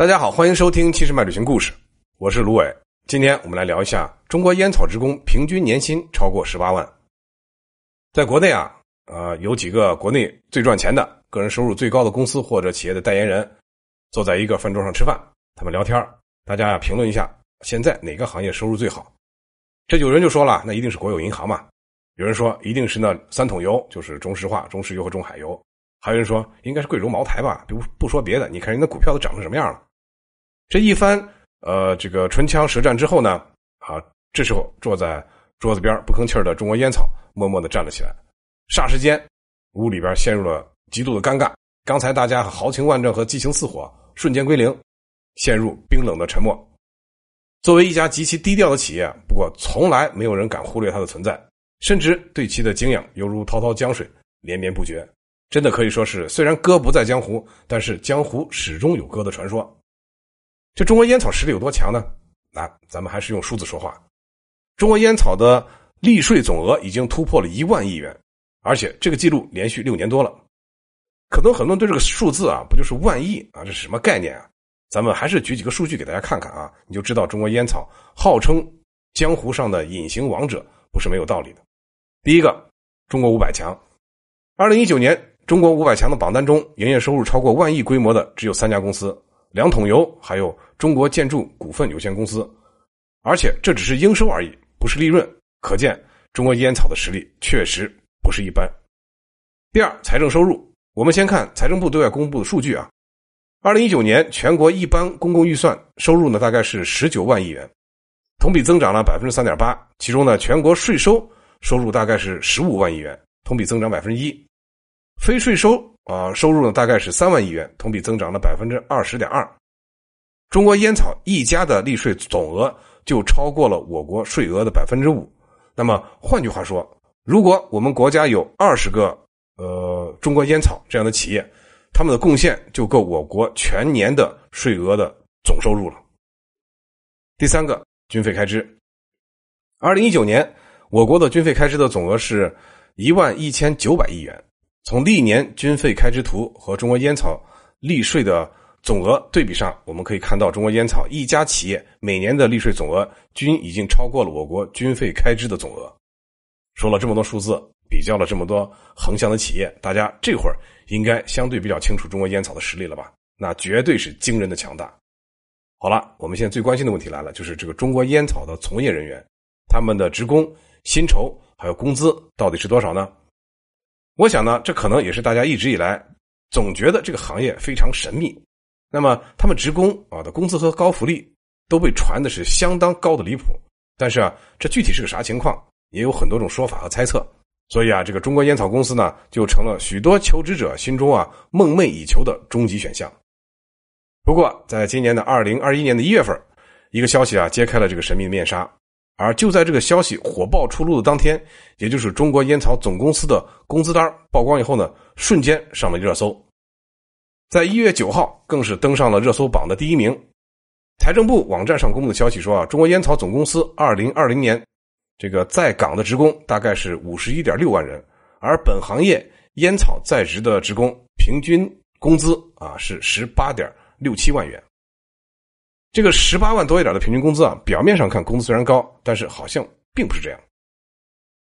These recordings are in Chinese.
大家好，欢迎收听《七十迈旅行故事》，我是卢伟。今天我们来聊一下中国烟草职工平均年薪超过十八万。在国内啊，呃，有几个国内最赚钱的、个人收入最高的公司或者企业的代言人，坐在一个饭桌上吃饭，他们聊天大家评论一下，现在哪个行业收入最好？这有人就说了，那一定是国有银行嘛。有人说一定是那三桶油，就是中石化、中石油和中海油。还有人说应该是贵州茅台吧。不不说别的，你看人家股票都涨成什么样了。这一番呃，这个唇枪舌战之后呢，啊，这时候坐在桌子边不吭气的中国烟草默默的站了起来。霎时间，屋里边陷入了极度的尴尬。刚才大家豪情万丈和激情似火，瞬间归零，陷入冰冷的沉默。作为一家极其低调的企业，不过从来没有人敢忽略它的存在，甚至对其的敬仰犹如滔滔江水，连绵不绝。真的可以说是，虽然哥不在江湖，但是江湖始终有哥的传说。这中国烟草实力有多强呢？来咱们还是用数字说话。中国烟草的利税总额已经突破了一万亿元，而且这个记录连续六年多了。可能很多人对这个数字啊，不就是万亿啊？这是什么概念啊？咱们还是举几个数据给大家看看啊，你就知道中国烟草号称江湖上的隐形王者不是没有道理的。第一个，中国五百强，二零一九年中国五百强的榜单中，营业收入超过万亿规模的只有三家公司。两桶油，还有中国建筑股份有限公司，而且这只是应收而已，不是利润。可见中国烟草的实力确实不是一般。第二，财政收入，我们先看财政部对外公布的数据啊。二零一九年全国一般公共预算收入呢，大概是十九万亿元，同比增长了百分之三点八。其中呢，全国税收收入大概是十五万亿元，同比增长百分之一，非税收。啊，收入呢大概是三万亿元，同比增长了百分之二十点二。中国烟草一家的利税总额就超过了我国税额的百分之五。那么换句话说，如果我们国家有二十个呃中国烟草这样的企业，他们的贡献就够我国全年的税额的总收入了。第三个，军费开支。二零一九年，我国的军费开支的总额是一万一千九百亿元。从历年军费开支图和中国烟草利税的总额对比上，我们可以看到，中国烟草一家企业每年的利税总额均已经超过了我国军费开支的总额。说了这么多数字，比较了这么多横向的企业，大家这会儿应该相对比较清楚中国烟草的实力了吧？那绝对是惊人的强大。好了，我们现在最关心的问题来了，就是这个中国烟草的从业人员，他们的职工薪酬还有工资到底是多少呢？我想呢，这可能也是大家一直以来总觉得这个行业非常神秘。那么，他们职工啊的工资和高福利都被传的是相当高的离谱。但是啊，这具体是个啥情况，也有很多种说法和猜测。所以啊，这个中国烟草公司呢，就成了许多求职者心中啊梦寐以求的终极选项。不过，在今年的二零二一年的一月份，一个消息啊揭开了这个神秘的面纱。而就在这个消息火爆出炉的当天，也就是中国烟草总公司的工资单曝光以后呢，瞬间上了热搜。在一月九号，更是登上了热搜榜的第一名。财政部网站上公布的消息说啊，中国烟草总公司二零二零年这个在岗的职工大概是五十一点六万人，而本行业烟草在职的职工平均工资啊是十八点六七万元。这个十八万多一点的平均工资啊，表面上看工资虽然高，但是好像并不是这样，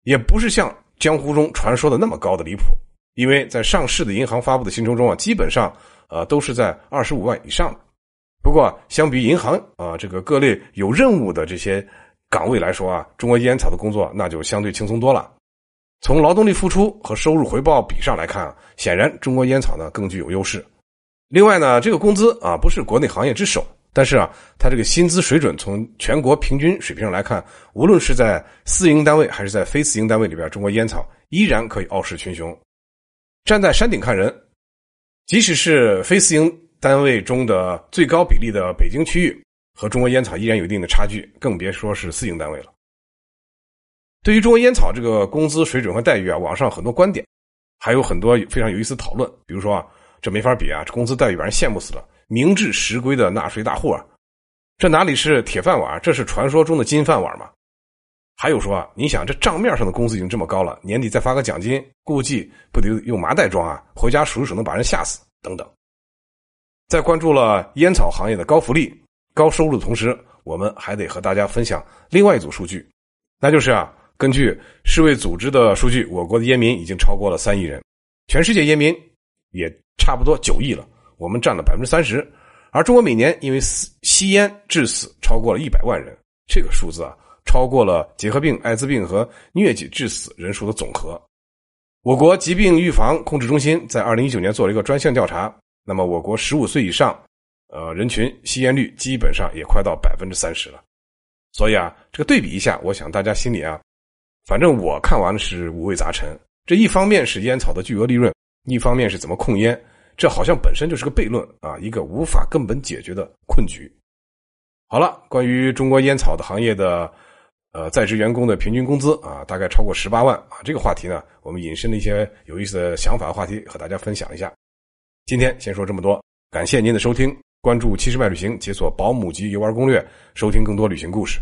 也不是像江湖中传说的那么高的离谱。因为在上市的银行发布的薪酬中啊，基本上呃都是在二十五万以上。不过，相比银行啊这个各类有任务的这些岗位来说啊，中国烟草的工作那就相对轻松多了。从劳动力付出和收入回报比上来看啊，显然中国烟草呢更具有优势。另外呢，这个工资啊不是国内行业之首。但是啊，它这个薪资水准从全国平均水平上来看，无论是在私营单位还是在非私营单位里边，中国烟草依然可以傲视群雄。站在山顶看人，即使是非私营单位中的最高比例的北京区域，和中国烟草依然有一定的差距，更别说是私营单位了。对于中国烟草这个工资水准和待遇啊，网上很多观点，还有很多非常有意思的讨论。比如说啊，这没法比啊，这工资待遇让人羡慕死了。明治实归的纳税大户啊，这哪里是铁饭碗？这是传说中的金饭碗嘛？还有说啊，你想这账面上的工资已经这么高了，年底再发个奖金，估计不得用麻袋装啊？回家数一数能把人吓死。等等。在关注了烟草行业的高福利、高收入的同时，我们还得和大家分享另外一组数据，那就是啊，根据世卫组织的数据，我国的烟民已经超过了三亿人，全世界烟民也差不多九亿了，我们占了百分之三十，而中国每年因为吸烟致死超过了一百万人，这个数字啊。超过了结核病、艾滋病和疟疾致死人数的总和。我国疾病预防控制中心在二零一九年做了一个专项调查，那么我国十五岁以上，呃人群吸烟率基本上也快到百分之三十了。所以啊，这个对比一下，我想大家心里啊，反正我看完了是五味杂陈。这一方面是烟草的巨额利润，一方面是怎么控烟，这好像本身就是个悖论啊，一个无法根本解决的困局。好了，关于中国烟草的行业的。呃，在职员工的平均工资啊，大概超过十八万啊。这个话题呢，我们引申了一些有意思的想法话题，和大家分享一下。今天先说这么多，感谢您的收听，关注七十迈旅行，解锁保姆级游玩攻略，收听更多旅行故事。